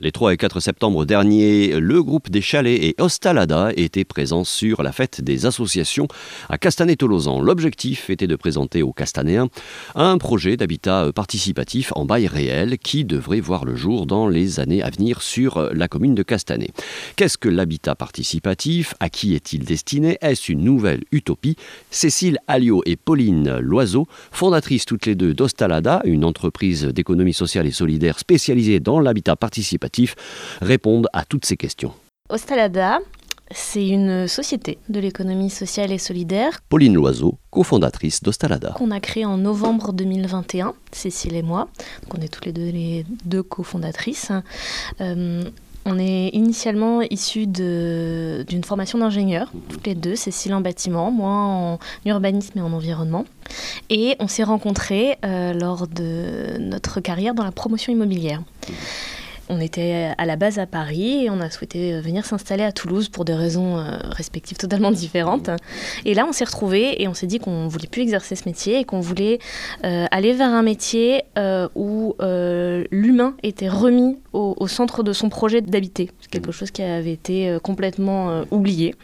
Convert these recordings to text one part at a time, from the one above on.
Les 3 et 4 septembre dernier, le groupe des Chalets et Ostalada étaient présents sur la fête des associations à Castanet-Tolosan. L'objectif était de présenter aux Castanéens un projet d'habitat participatif en bail réel qui devrait voir le jour dans les années à venir sur la commune de Castanet. Qu'est-ce que l'habitat participatif? À qui est-il destiné? Est-ce une nouvelle utopie? Cécile Alliot et Pauline Loiseau, fondatrices toutes les deux d'Ostalada, une entreprise d'économie sociale et solidaire spécialisée dans l'habitat participatif, répondent à toutes ces questions. Ostalada, c'est une société de l'économie sociale et solidaire. Pauline Loiseau, cofondatrice d'Ostalada. Qu'on a créé en novembre 2021, Cécile et moi. Donc on est toutes les deux les deux cofondatrices. Euh, on est initialement issus d'une formation d'ingénieur, toutes les deux, Cécile en bâtiment, moi en urbanisme et en environnement. Et on s'est rencontrés euh, lors de notre carrière dans la promotion immobilière. On était à la base à Paris et on a souhaité euh, venir s'installer à Toulouse pour des raisons euh, respectives totalement différentes. Et là, on s'est retrouvés et on s'est dit qu'on voulait plus exercer ce métier et qu'on voulait euh, aller vers un métier où l'humain était remis au, centre de son projet d'habiter. C'est quelque chose qui avait été complètement oublié.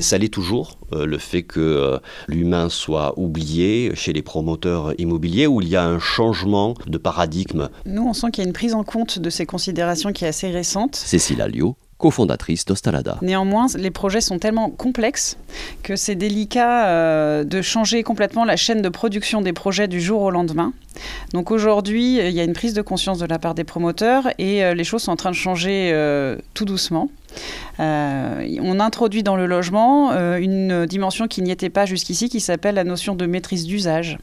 ça l'est toujours, le fait que l'humain soit oublié chez les promoteurs immobiliers, où il y a un changement de paradigme. Nous, on sent qu'il y a une prise en compte de ces considération qui est assez récente. Cécile Alliot, cofondatrice d'Ostalada. Néanmoins, les projets sont tellement complexes que c'est délicat euh, de changer complètement la chaîne de production des projets du jour au lendemain. Donc aujourd'hui, il y a une prise de conscience de la part des promoteurs et euh, les choses sont en train de changer euh, tout doucement. Euh, on introduit dans le logement une dimension qui n'y était pas jusqu'ici, qui s'appelle la notion de maîtrise d'usage.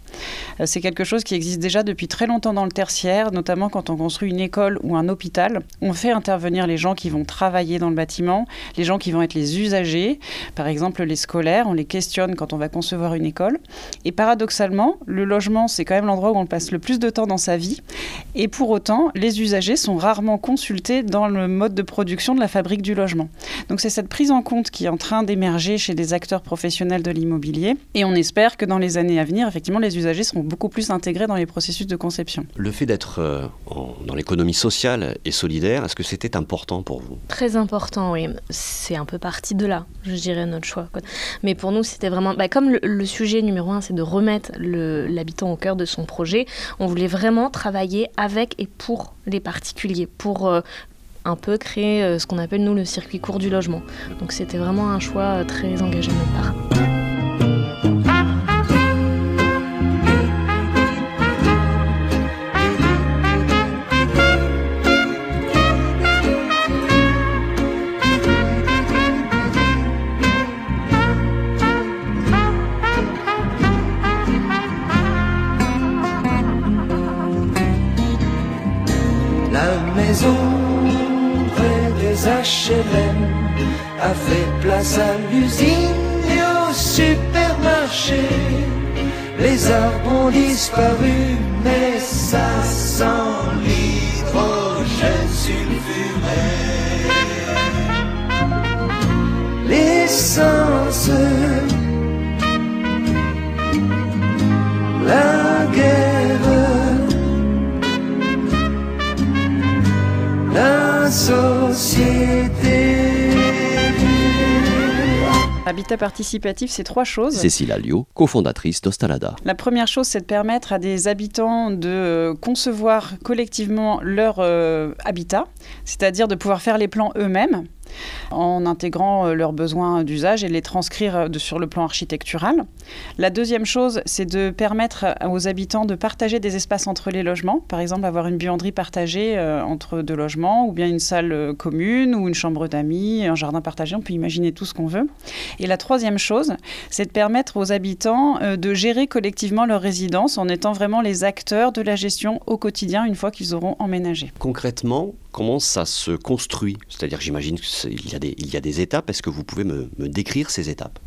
C'est quelque chose qui existe déjà depuis très longtemps dans le tertiaire, notamment quand on construit une école ou un hôpital. On fait intervenir les gens qui vont travailler dans le bâtiment, les gens qui vont être les usagers, par exemple les scolaires, on les questionne quand on va concevoir une école. Et paradoxalement, le logement, c'est quand même l'endroit où on passe le plus de temps dans sa vie. Et pour autant, les usagers sont rarement consultés dans le mode de production de la fabrique du logement. Donc c'est cette prise en compte qui est en train d'émerger chez des acteurs professionnels de l'immobilier et on espère que dans les années à venir, effectivement, les usagers seront beaucoup plus intégrés dans les processus de conception. Le fait d'être euh, dans l'économie sociale et solidaire, est-ce que c'était important pour vous? Très important, oui. C'est un peu parti de là, je dirais, notre choix. Mais pour nous, c'était vraiment... Bah, comme le, sujet numéro un, c'est de remettre l'habitant au cœur de son projet, on voulait vraiment travailler avec et pour les particuliers, pour euh, un peu créer euh, ce qu'on appelle nous le circuit court du logement. Donc c'était vraiment un choix euh, très engagé de notre part. A fait place à l'usine et au supermarché. Les arbres ont disparu, mais ça sent l'hydrogène sulfuré. L'essence, la guerre, la Habitat participatif, c'est trois choses. Cécile Alliot, cofondatrice d'Ostalada. La première chose, c'est de permettre à des habitants de euh, concevoir collectivement leur euh, habitat, c'est-à-dire de pouvoir faire les plans eux-mêmes en intégrant euh, leurs besoins d'usage et les transcrire euh, sur le plan architectural. La deuxième chose, c'est de permettre aux habitants de partager des espaces entre les logements, par exemple avoir une buanderie partagée euh, entre deux logements, ou bien une salle commune, ou une chambre d'amis, un jardin partagé, on peut imaginer tout ce qu'on veut. Et la troisième chose, c'est de permettre aux habitants de gérer collectivement leur résidence en étant vraiment les acteurs de la gestion au quotidien une fois qu'ils auront emménagé. Concrètement, comment ça se construit C'est-à-dire, j'imagine qu'il y, a des, étapes. Est-ce que vous pouvez me, décrire ces étapes?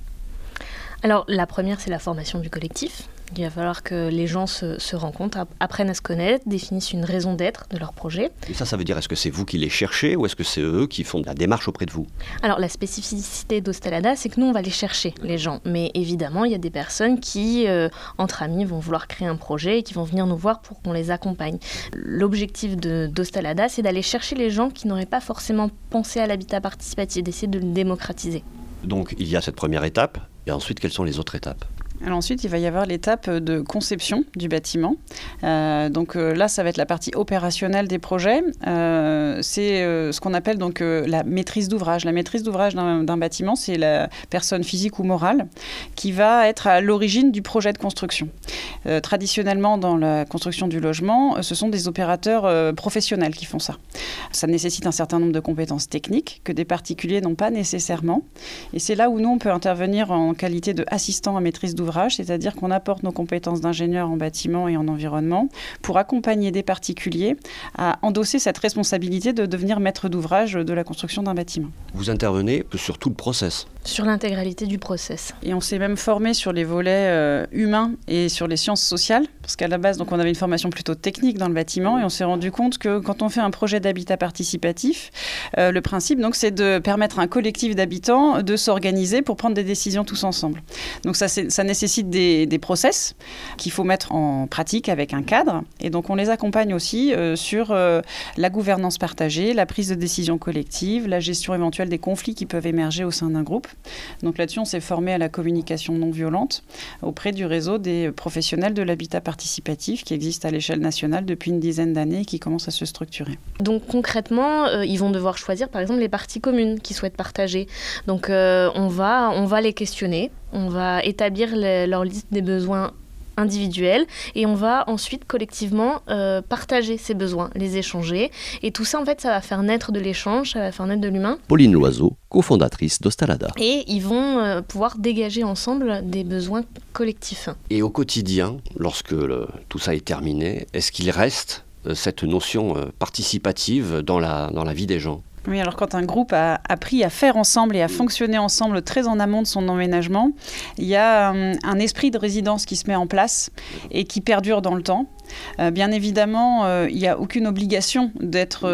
Alors la première, c'est la formation du collectif. Il va falloir que les gens se, se rencontrent, apprennent à se connaître, définissent une raison d'être de leur projet. Et ça, ça veut dire, est-ce que c'est vous qui les cherchez ou est-ce que c'est eux qui font la démarche auprès de vous? Alors, la spécificité d'Ostalada, c'est que nous, on va les chercher, les gens. Mais évidemment, il y a des personnes qui, euh, entre amis, vont vouloir créer un projet et qui vont venir nous voir pour qu'on les accompagne. L'objectif d'Ostalada, c'est d'aller chercher les gens qui n'auraient pas forcément pensé à l'habitat participatif, d'essayer de le démocratiser. Donc, il y a cette première étape, et ensuite, quelles sont les autres étapes? Ensuite, il va y avoir l'étape de conception du bâtiment. Euh, donc euh, là, ça va être la partie opérationnelle des projets. Euh, c'est ce qu'on appelle donc la maîtrise d'ouvrage. La maîtrise d'ouvrage d'un bâtiment, c'est la personne physique ou morale qui va être à l'origine du projet de construction. traditionnellement, dans la construction du logement, ce sont des opérateurs professionnels qui font ça. Ça nécessite un certain nombre de compétences techniques que des particuliers n'ont pas nécessairement. Et c'est là où nous, on peut intervenir en qualité d'assistant à maîtrise d'ouvrage c'est-à-dire qu'on apporte nos compétences d'ingénieur en bâtiment et en environnement pour accompagner des particuliers à endosser cette responsabilité de devenir maître d'ouvrage de la construction d'un bâtiment. Vous intervenez sur tout le process Sur l'intégralité du process. Et on s'est même formé sur les volets euh, humains et sur les sciences sociales, parce qu'à la base, donc, on avait une formation plutôt technique dans le bâtiment et on s'est rendu compte que quand on fait un projet d'habitat participatif, euh, le principe, donc, c'est de permettre à un collectif d'habitants de s'organiser pour prendre des décisions tous ensemble. Donc ça, ça nécessite des, process qu'il faut mettre en pratique avec un cadre. Et donc on les accompagne aussi euh, sur la gouvernance partagée, la prise de décision collective, la gestion éventuelle des conflits qui peuvent émerger au sein d'un groupe. Donc là-dessus, on s'est formé à la communication non violente auprès du réseau des professionnels de l'habitat participatif qui existe à l'échelle nationale depuis une dizaine d'années et qui commence à se structurer. Donc concrètement, euh, ils vont devoir choisir par exemple les parties communes qui souhaitent partager. Donc on, va, on va les questionner on va établir leur liste des besoins individuels et on va ensuite collectivement euh, partager ces besoins, les échanger. Et tout ça, en fait, ça va faire naître de l'échange, ça va faire naître de l'humain. Pauline Loiseau, cofondatrice d'Ostalada. Et ils vont euh, pouvoir dégager ensemble des besoins collectifs. Et au quotidien, lorsque tout ça est terminé, est-ce qu'il reste euh, cette notion participative dans la, dans la vie des gens? Oui, alors quand un groupe a appris à faire ensemble et à fonctionner ensemble très en amont de son emménagement, il y a euh, un esprit de résidence qui se met en place et qui perdure dans le temps. Euh, bien évidemment, euh, il n'y a aucune obligation d'être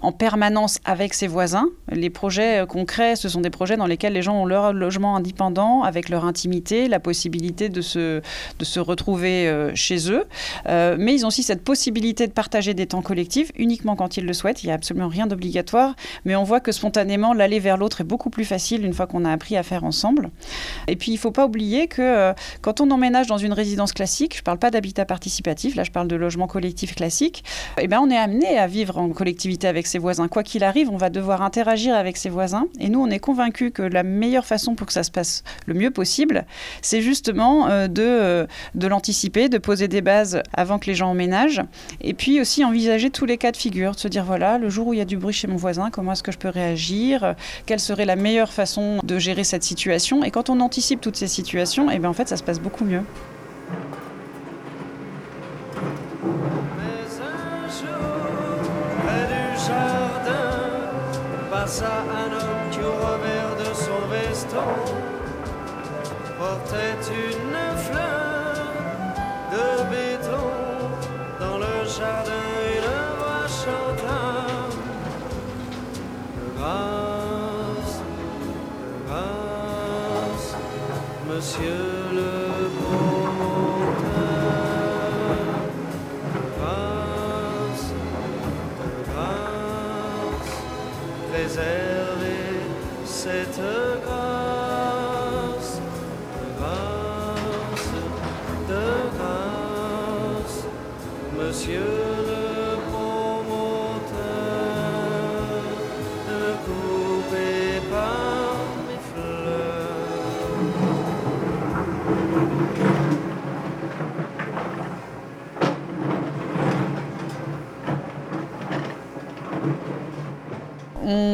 en permanence avec ses voisins. Les projets crée, ce sont des projets dans lesquels les gens ont leur logement indépendant, avec leur intimité, la possibilité de se retrouver chez eux. mais ils ont aussi cette possibilité de partager des temps collectifs uniquement quand ils le souhaitent. Il n'y a absolument rien d'obligatoire. Mais on voit que spontanément, l'aller vers l'autre est beaucoup plus facile une fois qu'on a appris à faire ensemble. Et puis, il ne faut pas oublier que quand on emménage dans une résidence classique, je ne parle pas d'habitat participatif, je parle de logement collectif classique, eh ben, on est amené à vivre en collectivité avec ses voisins. Quoi qu'il arrive, on va devoir interagir avec ses voisins. Et nous, on est convaincus que la meilleure façon pour que ça se passe le mieux possible, c'est justement euh, de, euh, de l'anticiper, de poser des bases avant que les gens emménagent. Et puis aussi envisager tous les cas de figure, de se dire voilà, le jour où il y a du bruit chez mon voisin, comment est-ce que je peux réagir Quelle serait la meilleure façon de gérer cette situation Et quand on anticipe toutes ces situations, eh ben, en fait, ça se passe beaucoup mieux. un homme qui au revers portait une fleur de béton dans le jardin monsieur le promoteur. préserver cette grâce, de grâce, de grâce, Monsieur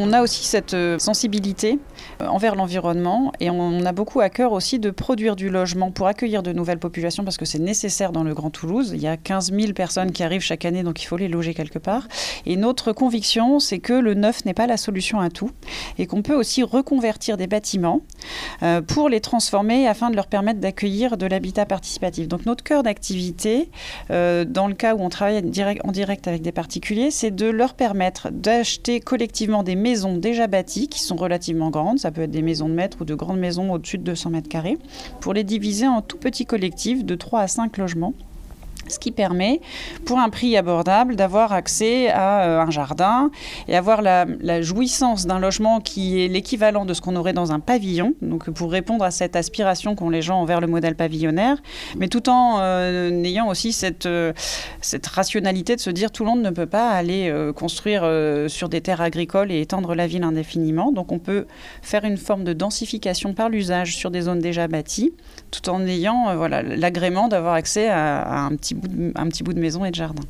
on a aussi cette euh, sensibilité envers l'environnement et on a beaucoup à cœur aussi de produire du logement pour accueillir de nouvelles populations parce que c'est nécessaire dans le Grand Toulouse. Il y a 15 000 personnes qui arrivent chaque année, donc il faut les loger quelque part. Et notre conviction, c'est que le neuf n'est pas la solution à tout et qu'on peut aussi reconvertir des bâtiments euh, pour les transformer afin de leur permettre d'accueillir de l'habitat participatif. Donc notre cœur d'activité, euh, dans le cas où on travaille en direct avec des particuliers, c'est de leur permettre d'acheter collectivement des maisons déjà bâties qui sont relativement grandes. Ça peut être des maisons de maître ou de grandes maisons au-dessus de 200 mètres carrés pour les diviser en tout petits collectifs de 3 à 5 logements. Ce qui permet, pour un prix abordable, d'avoir accès à euh, un jardin et avoir la, jouissance d'un logement qui est l'équivalent de ce qu'on aurait dans un pavillon. Donc, pour répondre à cette aspiration qu'ont les gens envers le modèle pavillonnaire, mais tout en euh, ayant aussi cette, euh, cette rationalité de se dire tout le monde ne peut pas aller construire sur des terres agricoles et étendre la ville indéfiniment. Donc, on peut faire une forme de densification par l'usage sur des zones déjà bâties, tout en ayant voilà, l'agrément d'avoir accès à, à un, petit bout de, un petit bout de maison et de jardin.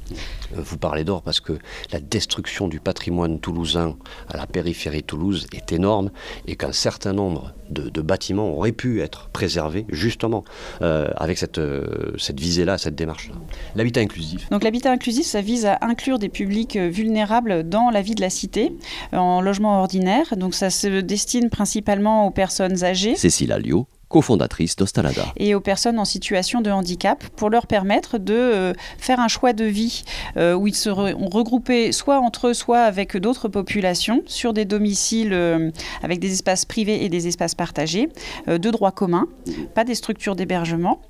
Euh, Vous parlez d'or parce que la destruction du patrimoine toulousain à la périphérie de Toulouse est énorme et qu'un certain nombre de, de bâtiments auraient pu être préservés justement euh, avec cette, euh, cette visée-là, cette démarche-là. L'habitat inclusif. Donc l'habitat inclusif, ça vise à inclure des publics vulnérables dans la vie de la cité, en logement ordinaire. Donc ça se destine principalement aux personnes âgées. Cécile Alliot, cofondatrice d'Ostalada. et aux personnes en situation de handicap pour leur permettre de euh, faire un choix de vie euh, où ils seront regroupés soit entre eux, soit avec d'autres populations sur des domiciles euh, avec des espaces privés et des espaces partagés, de droit commun, pas des structures d'hébergement.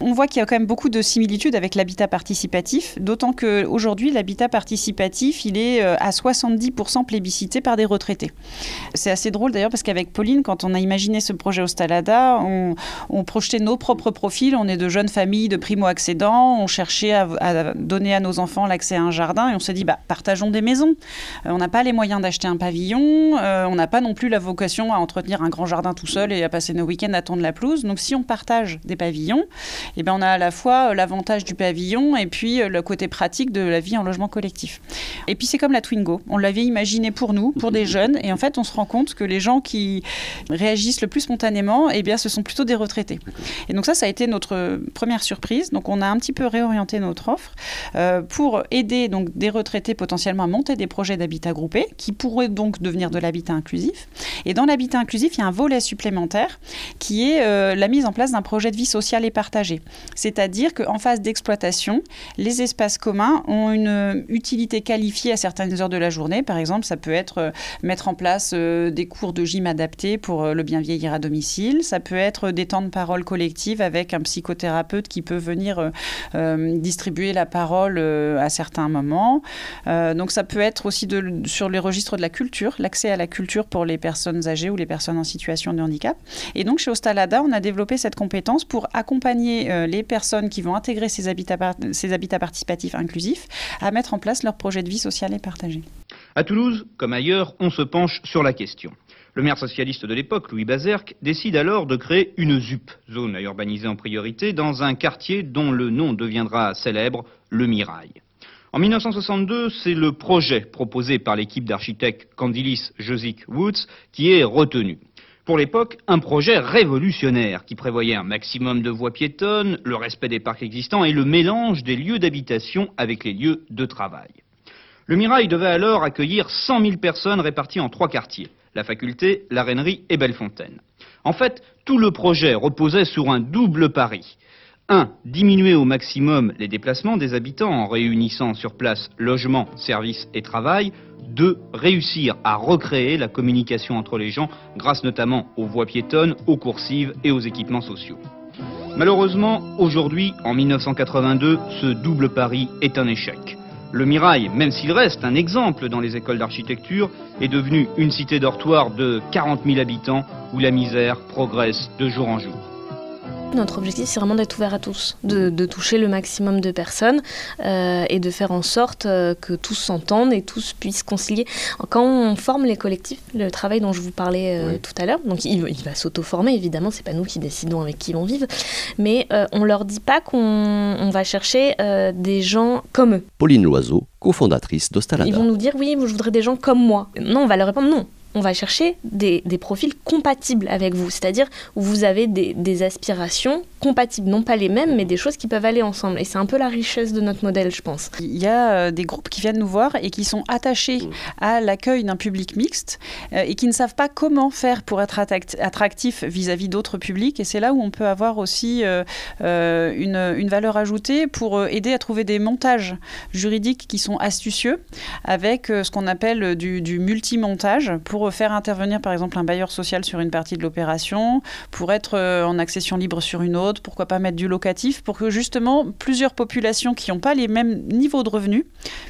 On voit qu'il y a quand même beaucoup de similitudes avec l'habitat participatif, d'autant qu'aujourd'hui, l'habitat participatif, il est à 70% plébiscité par des retraités. C'est assez drôle d'ailleurs parce qu'avec Pauline, quand on a imaginé ce projet Ostalada, on, on projetait nos propres profils. On est de jeunes familles de primo-accédants. On cherchait à, à donner à nos enfants l'accès à un jardin et on s'est dit, bah, partageons des maisons. Euh, on n'a pas les moyens d'acheter un pavillon. euh, on n'a pas non plus la vocation à entretenir un grand jardin tout seul et à passer nos week-ends à tondre la pelouse. Donc, si on partage des pavillons, eh ben, on a à la fois l'avantage du pavillon et puis euh, le côté pratique de la vie en logement collectif. Et puis, c'est comme la Twingo. On l'avait imaginé pour nous, pour des jeunes. Et en fait, on se rend compte que les gens qui réagissent le plus spontanément, eh bien, ce sont plutôt des retraités. Et donc ça, ça a été notre première surprise. Donc on a un petit peu réorienté notre offre euh, pour aider donc des retraités potentiellement à monter des projets d'habitat groupé qui pourraient donc devenir de l'habitat inclusif. Et dans l'habitat inclusif, il y a un volet supplémentaire qui est euh, la mise en place d'un projet de vie sociale et partagée. C'est-à-dire qu'en phase d'exploitation, les espaces communs ont une euh, utilité qualifiée à certaines heures de la journée. Par exemple, ça peut être mettre en place des cours de gym adaptés pour le bien vieillir à domicile. Ça peut des temps de parole collective avec un psychothérapeute qui peut venir euh, euh, distribuer la parole euh, à certains moments. Donc ça peut être aussi sur les registres de la culture, l'accès à la culture pour les personnes âgées ou les personnes en situation de handicap. Et donc chez Ostalada, on a développé cette compétence pour accompagner les personnes qui vont intégrer ces habitats, ces habitats participatifs inclusifs à mettre en place leur projet de vie sociale et partagé. À Toulouse, comme ailleurs, on se penche sur la question. Le maire socialiste de l'époque, Louis Bazerque, décide alors de créer une ZUP, zone à urbaniser en priorité, dans un quartier dont le nom deviendra célèbre, le Mirail. En 1962, c'est le projet proposé par l'équipe d'architectes Candilis Josic Woods qui est retenu. Pour l'époque, un projet révolutionnaire qui prévoyait un maximum de voies piétonnes, le respect des parcs existants et le mélange des lieux d'habitation avec les lieux de travail. Le Mirail devait alors accueillir 100 000 personnes réparties en trois quartiers, la faculté, la Rennerie et Bellefontaine. En fait, tout le projet reposait sur un double pari. 1. Diminuer au maximum les déplacements des habitants en réunissant sur place logement, services et travail. 2. Réussir à recréer la communication entre les gens grâce notamment aux voies piétonnes, aux coursives et aux équipements sociaux. Malheureusement, aujourd'hui, en 1982, ce double pari est un échec. Le Mirail, même s'il reste un exemple dans les écoles d'architecture, est devenu une cité dortoir de 40 000 habitants où la misère progresse de jour en jour. Notre objectif, c'est vraiment d'être ouvert à tous, de, de toucher le maximum de personnes euh, et de faire en sorte euh, que tous s'entendent et tous puissent concilier. Quand on forme les collectifs, le travail dont je vous parlais euh, Oui. tout à l'heure, donc il, il va s'auto-former, évidemment, c'est pas nous qui décidons avec qui ils vont vivre, mais on leur dit pas qu'on on va chercher des gens comme eux. Pauline Loiseau, cofondatrice Ils d'Ostalada. vont nous dire oui, je voudrais des gens comme moi. Non, on va leur répondre non. On va chercher des, profils compatibles avec vous, c'est-à-dire où vous avez des, aspirations compatibles, non pas les mêmes, mais des choses qui peuvent aller ensemble. Et c'est un peu la richesse de notre modèle, je pense. Il y a euh, des groupes qui viennent nous voir et qui sont attachés à l'accueil d'un public mixte euh, et qui ne savent pas comment faire pour être attractif vis-à-vis d'autres publics. Et c'est là où on peut avoir aussi euh, une, valeur ajoutée pour aider à trouver des montages juridiques qui sont astucieux avec ce qu'on appelle du, du multi-montage pour faire intervenir par exemple un bailleur social sur une partie de l'opération, pour être euh, en accession libre sur une autre, pourquoi pas mettre du locatif, pour que justement plusieurs populations qui n'ont pas les mêmes niveaux de revenus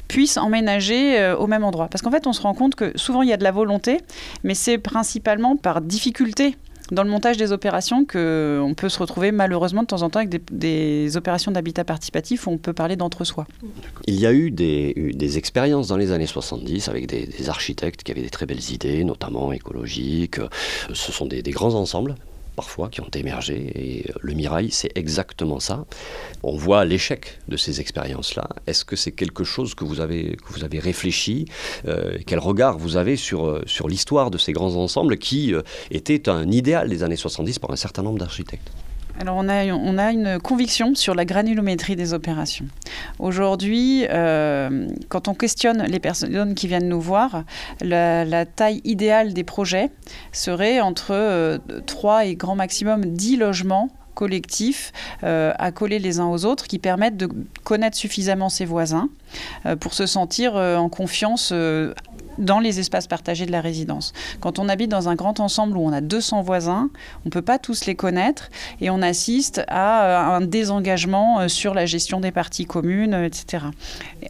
puissent emménager euh, au même endroit. Parce qu'en fait, on se rend compte que souvent il y a de la volonté, mais c'est principalement par difficulté dans le montage des opérations qu'on peut se retrouver malheureusement de temps en temps avec des, opérations d'habitat participatif où on peut parler d'entre-soi. Il y a eu des, expériences dans les années 70 avec des, architectes qui avaient des très belles idées, notamment écologiques. Ce sont des grands ensembles parfois qui ont émergé. Et euh, le Mirail, c'est exactement ça. On voit l'échec de ces expériences-là. Est-ce que c'est quelque chose que vous avez, réfléchi euh, Quel regard vous avez sur, euh, sur l'histoire de ces grands ensembles qui étaient un idéal des années 70 pour un certain nombre d'architectes? Alors on a, on a une conviction sur la granulométrie des opérations. Aujourd'hui, euh, quand on questionne les personnes qui viennent nous voir, la, taille idéale des projets serait entre 3 euh, et grand maximum 10 logements collectifs euh, à coller les uns aux autres qui permettent de connaître suffisamment ses voisins pour se sentir en confiance dans les espaces partagés de la résidence. Quand on habite dans un grand ensemble où on a 200 voisins, on ne peut pas tous les connaître et on assiste à euh, un désengagement euh, sur la gestion des parties communes, euh, etc.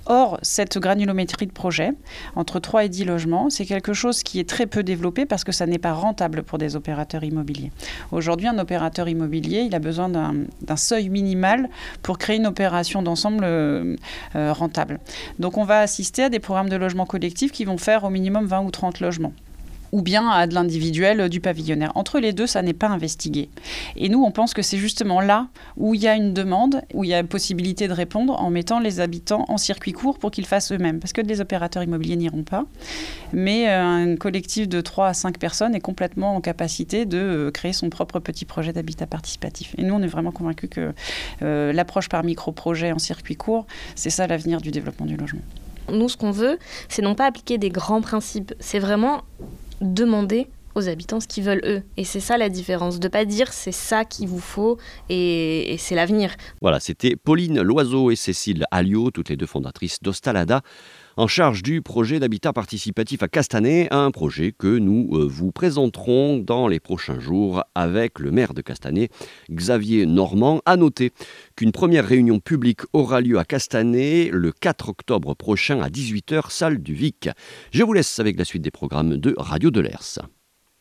Or, cette granulométrie de projet, entre 3 et 10 logements, c'est quelque chose qui est très peu développé parce que ça n'est pas rentable pour des opérateurs immobiliers. Aujourd'hui, un opérateur immobilier, il a besoin d'un seuil minimal pour créer une opération d'ensemble rentable. Donc, on va assister à des programmes de logement collectif qui vont faire au minimum 20 ou 30 logements ou bien à de l'individuel du pavillonnaire. Entre les deux, ça n'est pas investigué. Et nous, on pense que c'est justement là où il y a une demande, où il y a une possibilité de répondre en mettant les habitants en circuit court pour qu'ils fassent eux-mêmes. Parce que les opérateurs immobiliers n'iront pas. Mais euh, un collectif de 3 à 5 personnes est complètement en capacité de euh, créer son propre petit projet d'habitat participatif. Et nous, on est vraiment convaincus que euh, l'approche par micro-projet en circuit court, c'est ça l'avenir du développement du logement. Nous, ce qu'on veut, c'est non pas appliquer des grands principes, c'est vraiment demander aux habitants ce qu'ils veulent eux. Et c'est ça la différence, de pas dire c'est ça qu'il vous faut et, c'est l'avenir. Voilà, c'était Pauline Loiseau et Cécile Alliot, toutes les deux fondatrices d'Ostalada en charge du projet d'habitat participatif à Castanet, un projet que nous euh, vous présenterons dans les prochains jours avec le maire de Castanet, Xavier Normand. À noter qu'une première réunion publique aura lieu à Castanet le 4 octobre prochain à 18h, salle du Vic. Je vous laisse avec la suite des programmes de Radio de l'ERS.